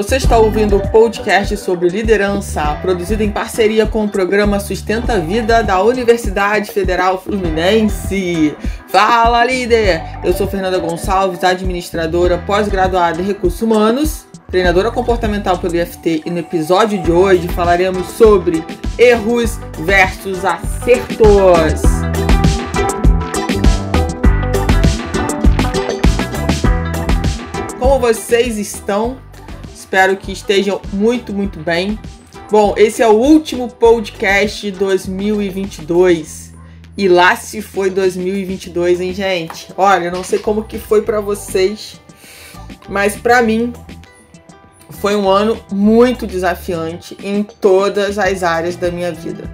Você está ouvindo o podcast sobre liderança, produzido em parceria com o programa Sustenta a Vida da Universidade Federal Fluminense. Fala, líder! Eu sou Fernanda Gonçalves, administradora pós-graduada em recursos humanos, treinadora comportamental pelo IFT, e no episódio de hoje falaremos sobre erros versus acertos. Como vocês estão? Espero que estejam muito, muito bem. Bom, esse é o último podcast de 2022. E lá se foi 2022, hein, gente? Olha, não sei como que foi para vocês, mas para mim foi um ano muito desafiante em todas as áreas da minha vida.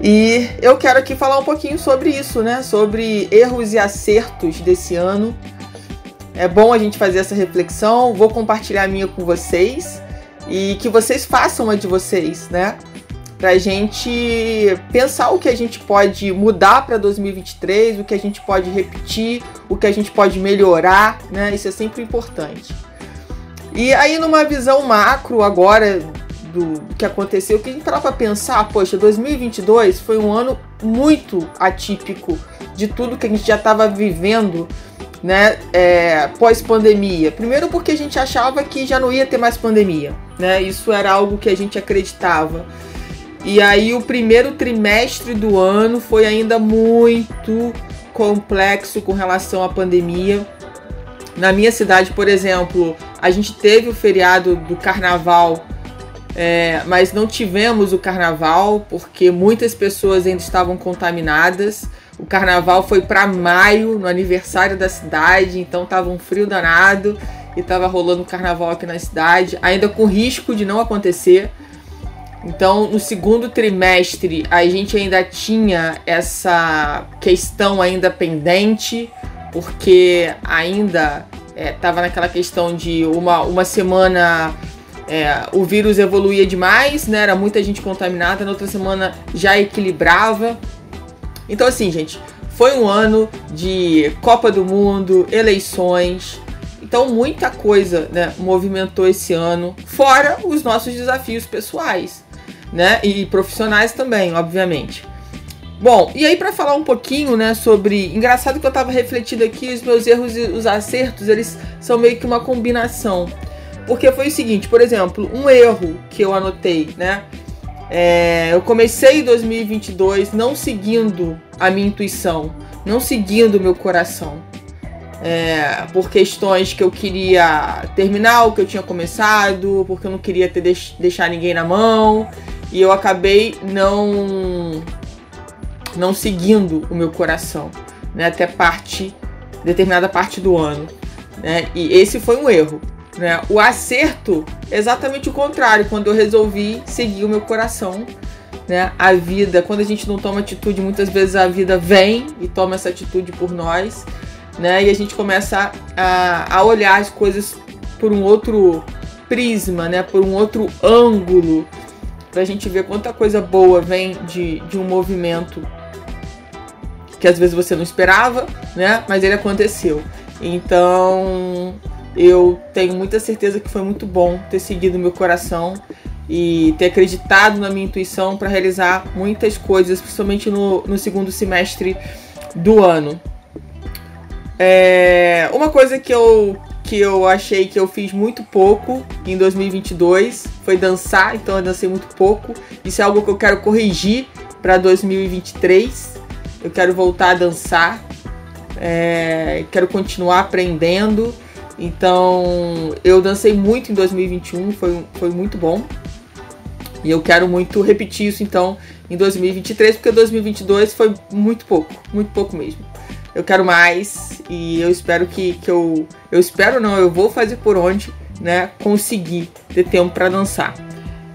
E eu quero aqui falar um pouquinho sobre isso, né? Sobre erros e acertos desse ano é bom a gente fazer essa reflexão. Vou compartilhar a minha com vocês e que vocês façam a de vocês, né? Pra gente pensar o que a gente pode mudar para 2023, o que a gente pode repetir, o que a gente pode melhorar, né? Isso é sempre importante. E aí, numa visão macro agora do, que aconteceu, que a gente parar pra pensar, poxa, 2022 foi um ano muito atípico de tudo que a gente já estava vivendo né, é, pós-pandemia? Primeiro porque a gente achava que já não ia ter mais pandemia, né? Isso era algo que a gente acreditava. E aí o primeiro trimestre do ano foi ainda muito complexo com relação à pandemia. Na minha cidade, por exemplo, a gente teve o feriado do carnaval, é, mas não tivemos o carnaval porque muitas pessoas ainda estavam contaminadas. O carnaval foi para maio, no aniversário da cidade, então tava um frio danado e tava rolando o carnaval aqui na cidade, ainda com risco de não acontecer. Então, no segundo trimestre, a gente ainda tinha essa questão ainda pendente, porque ainda estava é, naquela questão de uma, uma semana é, o vírus evoluía demais, né? Era muita gente contaminada, na outra semana já equilibrava. Então, assim, gente, foi um ano de Copa do Mundo, eleições. Então, muita coisa né, movimentou esse ano, fora os nossos desafios pessoais né, e profissionais também, obviamente. Bom, e aí para falar um pouquinho, né, sobre, engraçado que eu tava refletindo aqui, os meus erros e os acertos, eles são meio que uma combinação. Porque foi o seguinte, por exemplo, um erro que eu anotei, né, é, eu comecei 2022 não seguindo a minha intuição, não seguindo o meu coração. É, por questões que eu queria terminar o que eu tinha começado, porque eu não queria ter deix deixar ninguém na mão, e eu acabei não não seguindo o meu coração, né, até parte determinada parte do ano, né? E esse foi um erro. Né? O acerto, exatamente o contrário, quando eu resolvi seguir o meu coração. Né? A vida, quando a gente não toma atitude, muitas vezes a vida vem e toma essa atitude por nós. Né? E a gente começa a, a olhar as coisas por um outro prisma, né? por um outro ângulo, para a gente ver quanta coisa boa vem de, de um movimento que às vezes você não esperava, né? mas ele aconteceu. Então, eu tenho muita certeza que foi muito bom ter seguido meu coração e ter acreditado na minha intuição para realizar muitas coisas, principalmente no, no segundo semestre do ano. É, uma coisa que eu, que eu achei que eu fiz muito pouco em 2022 foi dançar, então eu dancei muito pouco. Isso é algo que eu quero corrigir para 2023. Eu quero voltar a dançar, é, quero continuar aprendendo então, eu dancei muito em 2021, foi, foi muito bom. E eu quero muito repetir isso então em 2023, porque 2022 foi muito pouco, muito pouco mesmo. Eu quero mais e eu espero que, que eu. Eu espero não, eu vou fazer por onde, né? Conseguir ter tempo para dançar.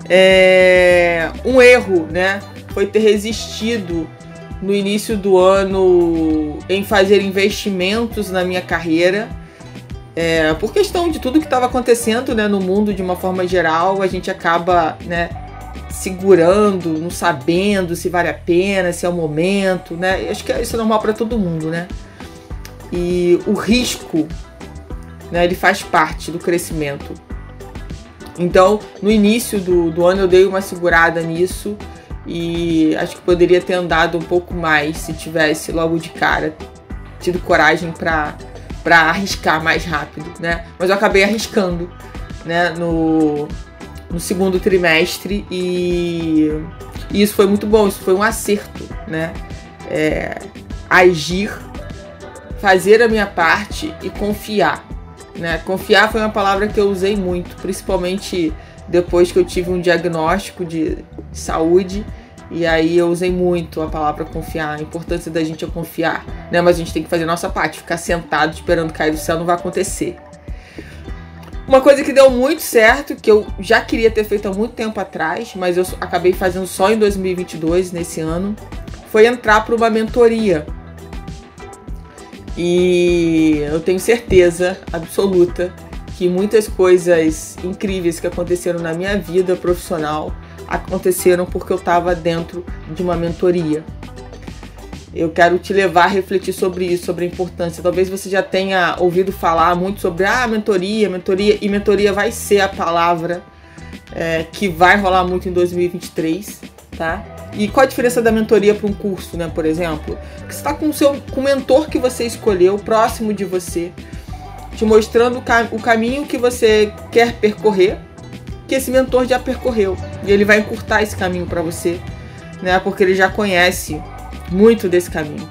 É, um erro, né? Foi ter resistido no início do ano em fazer investimentos na minha carreira é, por questão de tudo que estava acontecendo né, no mundo de uma forma geral, a gente acaba né, segurando, não sabendo se vale a pena, se é o momento, né? Acho que isso é normal para todo mundo, né? E o risco né? Ele faz parte do crescimento. Então, no início do, do ano eu dei uma segurada nisso e acho que poderia ter andado um pouco mais se tivesse logo de cara tido coragem para para arriscar mais rápido, né? Mas eu acabei arriscando, né, no, no segundo trimestre e, e, isso foi muito bom, isso foi um acerto, né? É, agir, fazer a minha parte e confiar, né? Confiar foi uma palavra que eu usei muito, principalmente depois que eu tive um diagnóstico de saúde e aí eu usei muito a palavra confiar, a importância da gente é confiar, né? Mas a gente tem que fazer nossa parte, ficar sentado esperando cair do céu não vai acontecer. Uma coisa que deu muito certo, que eu já queria ter feito há muito tempo atrás, mas eu acabei fazendo só em 2022, nesse ano, foi entrar para uma mentoria. E eu tenho certeza absoluta que muitas coisas incríveis que aconteceram na minha vida profissional aconteceram porque eu estava dentro de uma mentoria. Eu quero te levar a refletir sobre isso, sobre a importância. Talvez você já tenha ouvido falar muito sobre ah, mentoria, mentoria, e mentoria vai ser a palavra é, que vai rolar muito em 2023, tá? E qual a diferença da mentoria para um curso, né, por exemplo? Você está com o seu com o mentor que você escolheu, próximo de você, te mostrando o, cam o caminho que você quer percorrer, que esse mentor já percorreu. E ele vai encurtar esse caminho para você, né? Porque ele já conhece muito desse caminho.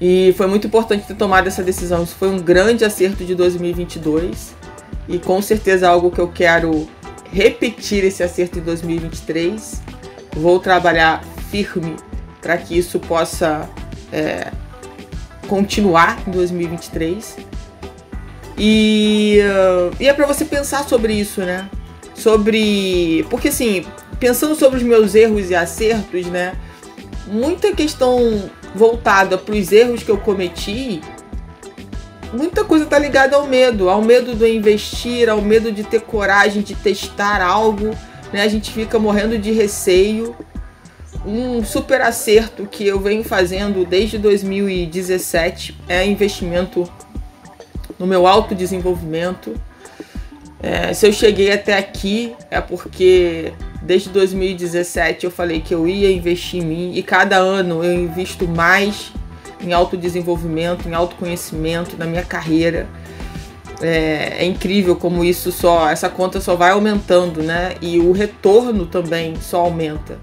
E foi muito importante ter tomado essa decisão. Isso foi um grande acerto de 2022 e com certeza algo que eu quero repetir esse acerto em 2023. Vou trabalhar firme para que isso possa é, continuar em 2023. E, e é para você pensar sobre isso, né? Sobre. Porque assim, pensando sobre os meus erros e acertos, né? Muita questão voltada para os erros que eu cometi. Muita coisa tá ligada ao medo, ao medo do investir, ao medo de ter coragem de testar algo, né? A gente fica morrendo de receio. Um super acerto que eu venho fazendo desde 2017 é investimento no meu autodesenvolvimento. É, se eu cheguei até aqui é porque desde 2017 eu falei que eu ia investir em mim e cada ano eu invisto mais em autodesenvolvimento, em autoconhecimento, na minha carreira. É, é, incrível como isso só, essa conta só vai aumentando, né? E o retorno também só aumenta.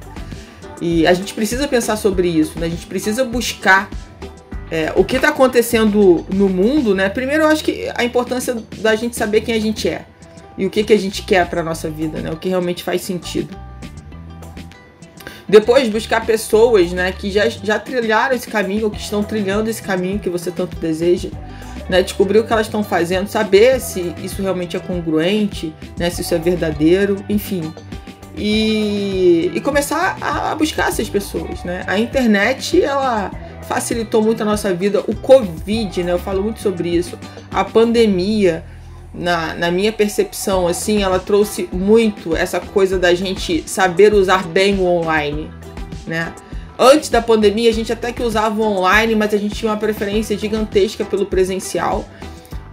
E a gente precisa pensar sobre isso, né? A gente precisa buscar é, o que está acontecendo no mundo, né? Primeiro, eu acho que a importância da gente saber quem a gente é e o que, que a gente quer para nossa vida, né? O que realmente faz sentido. Depois, buscar pessoas, né, que já, já trilharam esse caminho ou que estão trilhando esse caminho que você tanto deseja. Né, descobrir o que elas estão fazendo, saber se isso realmente é congruente, né, se isso é verdadeiro, enfim. E, e começar a buscar essas pessoas. Né? A internet, ela facilitou muito a nossa vida. O Covid, né? Eu falo muito sobre isso. A pandemia, na, na minha percepção, assim, ela trouxe muito essa coisa da gente saber usar bem o online, né? Antes da pandemia, a gente até que usava o online, mas a gente tinha uma preferência gigantesca pelo presencial.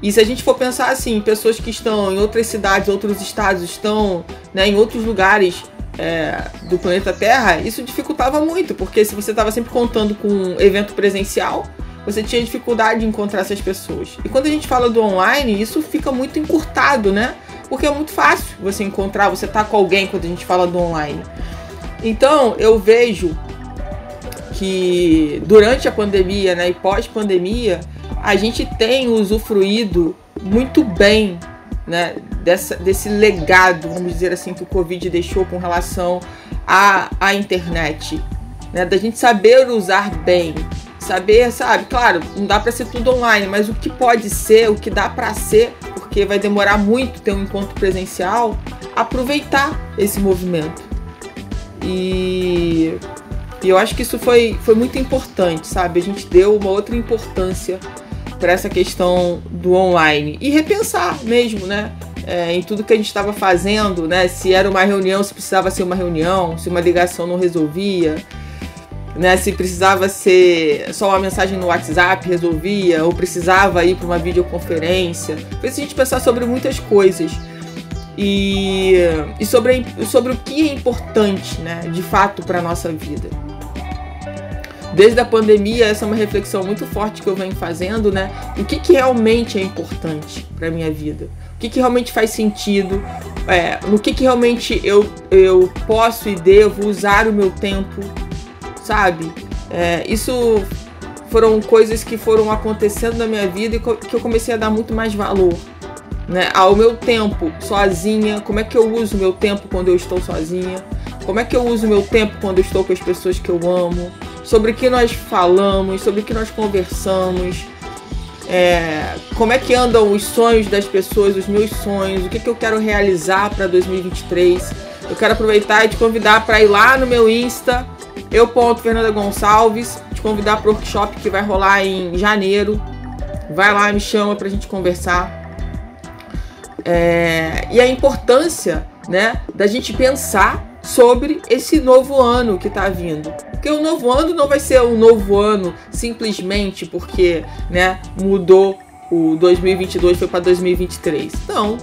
E se a gente for pensar assim, pessoas que estão em outras cidades, outros estados, estão né, em outros lugares é, do planeta Terra, isso dificultava muito, porque se você estava sempre contando com um evento presencial, você tinha dificuldade de encontrar essas pessoas. E quando a gente fala do online, isso fica muito encurtado, né? Porque é muito fácil você encontrar, você tá com alguém quando a gente fala do online. Então, eu vejo que durante a pandemia, né, e pós-pandemia, a gente tem usufruído muito bem né, dessa, desse legado, vamos dizer assim, que o Covid deixou com relação à, à internet. Né, da gente saber usar bem, saber, sabe, claro, não dá para ser tudo online, mas o que pode ser, o que dá para ser, porque vai demorar muito ter um encontro presencial, aproveitar esse movimento. E, e eu acho que isso foi, foi muito importante, sabe? A gente deu uma outra importância para essa questão do online e repensar mesmo, né? É, em tudo que a gente estava fazendo, né? Se era uma reunião, se precisava ser uma reunião, se uma ligação não resolvia, né? Se precisava ser só uma mensagem no WhatsApp, resolvia, ou precisava ir para uma videoconferência. Fez a gente pensar sobre muitas coisas. E, e sobre, sobre o que é importante, né, de fato, para a nossa vida. Desde a pandemia, essa é uma reflexão muito forte que eu venho fazendo, né? O que, que realmente é importante para minha vida? O que, que realmente faz sentido? É, no que, que realmente eu, eu posso e devo usar o meu tempo sabe? É, isso foram coisas que foram acontecendo na minha vida e que eu comecei a dar muito mais valor. Né, ao meu tempo sozinha, como é que eu uso meu tempo quando eu estou sozinha, como é que eu uso meu tempo quando eu estou com as pessoas que eu amo, sobre o que nós falamos, sobre o que nós conversamos, é, como é que andam os sonhos das pessoas, os meus sonhos, o que, que eu quero realizar para 2023. Eu quero aproveitar e te convidar para ir lá no meu Insta, eu ponto Fernanda Gonçalves, te convidar para o workshop que vai rolar em janeiro. Vai lá, me chama para a gente conversar. É, e a importância, né, da gente pensar sobre esse novo ano que está vindo. Porque o novo ano não vai ser um novo ano simplesmente porque, né, mudou o 2022 foi para 2023. Não,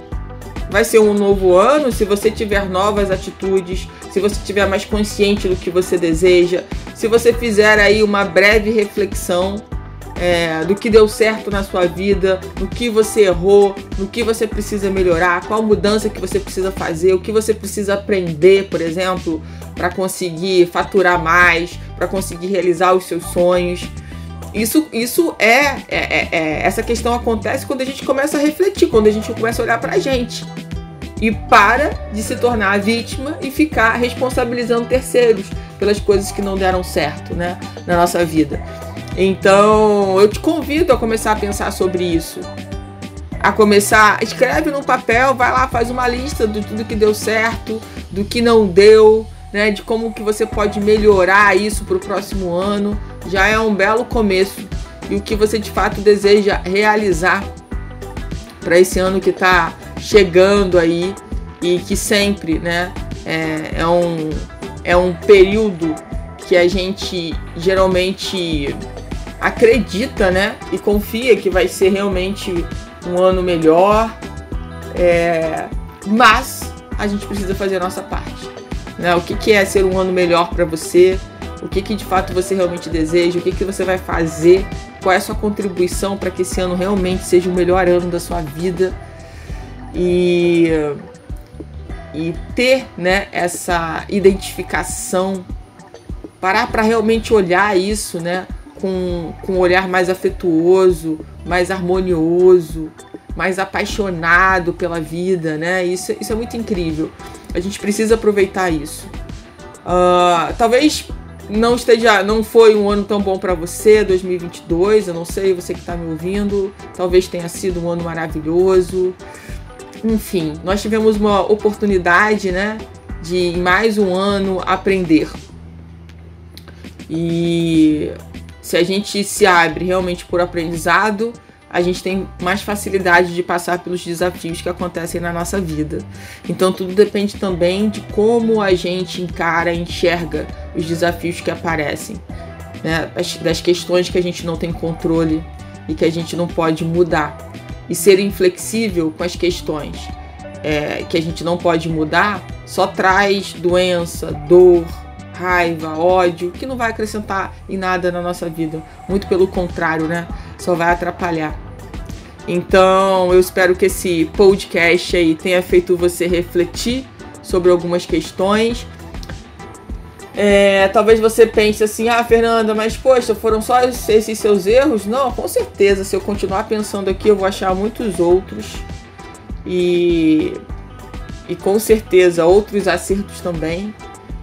vai ser um novo ano se você tiver novas atitudes, se você tiver mais consciente do que você deseja, se você fizer aí uma breve reflexão é, do que deu certo na sua vida, no que você errou, no que você precisa melhorar, qual mudança que você precisa fazer, o que você precisa aprender, por exemplo, para conseguir faturar mais, para conseguir realizar os seus sonhos. Isso, isso é, é, é, é, Essa questão acontece quando a gente começa a refletir, quando a gente começa a olhar pra gente. E para de se tornar vítima e ficar responsabilizando terceiros pelas coisas que não deram certo né, na nossa vida. Então eu te convido a começar a pensar sobre isso. A começar, escreve no papel, vai lá, faz uma lista de tudo que deu certo, do que não deu, né, de como que você pode melhorar isso para o próximo ano já é um belo começo e o que você de fato deseja realizar para esse ano que está chegando aí e que sempre, né, é, é, um, é um período que a gente geralmente acredita, né, e confia que vai ser realmente um ano melhor, é, mas a gente precisa fazer a nossa parte. Né? O que, que é ser um ano melhor para você? o que, que de fato você realmente deseja, o que, que você vai fazer, qual é a sua contribuição para que esse ano realmente seja o melhor ano da sua vida e, e ter né, essa identificação, parar para realmente olhar isso né, com, com um olhar mais afetuoso, mais harmonioso, mais apaixonado pela vida, né? Isso, isso é muito incrível. A gente precisa aproveitar isso. Uh, talvez não esteja, não foi um ano tão bom para você, 2022. Eu não sei, você que está me ouvindo, talvez tenha sido um ano maravilhoso. Enfim, nós tivemos uma oportunidade, né, de em mais um ano aprender. E se a gente se abre realmente por aprendizado, a gente tem mais facilidade de passar pelos desafios que acontecem na nossa vida. Então tudo depende também de como a gente encara, enxerga os desafios que aparecem, né? das questões que a gente não tem controle e que a gente não pode mudar. E ser inflexível com as questões é, que a gente não pode mudar só traz doença, dor, raiva, ódio, que não vai acrescentar em nada na nossa vida. Muito pelo contrário, né? Só vai atrapalhar. Então, eu espero que esse podcast aí tenha feito você refletir sobre algumas questões. É, talvez você pense assim, ah, Fernanda, mas poxa, foram só esses seus erros? Não, com certeza, se eu continuar pensando aqui, eu vou achar muitos outros. E, e com certeza outros acertos também.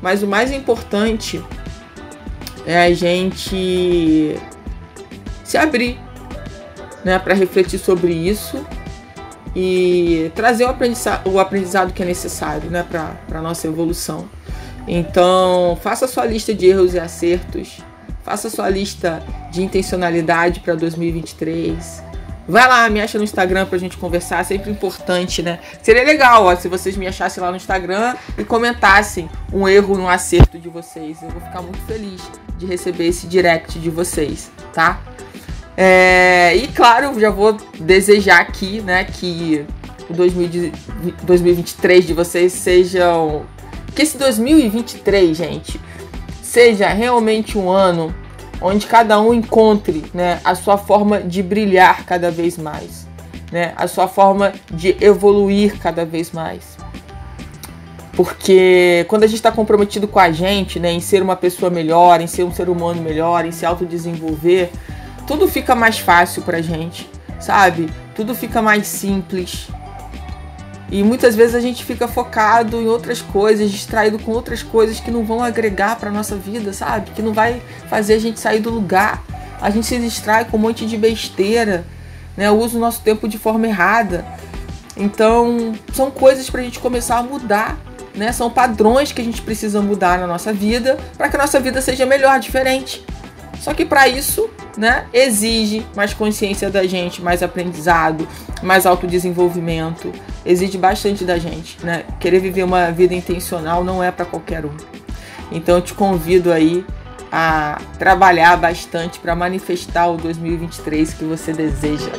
Mas o mais importante é a gente se abrir né, para refletir sobre isso e trazer o aprendizado, o aprendizado que é necessário né, para a nossa evolução. Então, faça sua lista de erros e acertos, faça sua lista de intencionalidade para 2023, Vai lá, me acha no Instagram pra gente conversar, sempre importante, né? Seria legal, ó, se vocês me achassem lá no Instagram e comentassem um erro no acerto de vocês. Eu vou ficar muito feliz de receber esse direct de vocês, tá? É, e claro, já vou desejar aqui, né, que o 2023 de vocês sejam. Que esse 2023, gente, seja realmente um ano onde cada um encontre né, a sua forma de brilhar cada vez mais, né, a sua forma de evoluir cada vez mais. Porque quando a gente está comprometido com a gente, né, em ser uma pessoa melhor, em ser um ser humano melhor, em se autodesenvolver, tudo fica mais fácil pra gente, sabe? Tudo fica mais simples. E muitas vezes a gente fica focado em outras coisas, distraído com outras coisas que não vão agregar para nossa vida, sabe? Que não vai fazer a gente sair do lugar. A gente se distrai com um monte de besteira, né? Usa o nosso tempo de forma errada. Então, são coisas para a gente começar a mudar, né? São padrões que a gente precisa mudar na nossa vida para que a nossa vida seja melhor, diferente. Só que para isso, né, exige mais consciência da gente, mais aprendizado, mais autodesenvolvimento, exige bastante da gente, né? Querer viver uma vida intencional não é para qualquer um. Então eu te convido aí a trabalhar bastante para manifestar o 2023 que você deseja.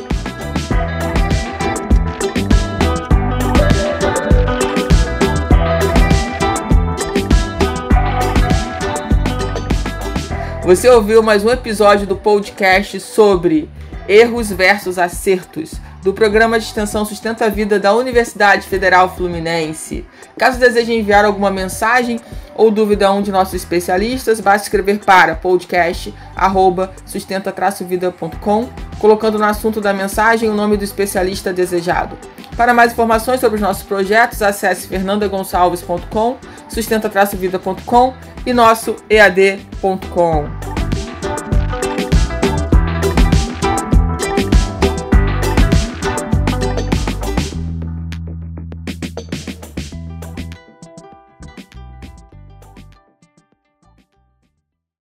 Você ouviu mais um episódio do podcast sobre erros versus acertos do programa de extensão Sustenta a Vida da Universidade Federal Fluminense. Caso deseje enviar alguma mensagem ou dúvida a um de nossos especialistas, basta escrever para podcast@sustenta-vida.com, colocando no assunto da mensagem o nome do especialista desejado. Para mais informações sobre os nossos projetos, acesse fernandagonçalves.com, sustenta-vida.com e nosso ead.com.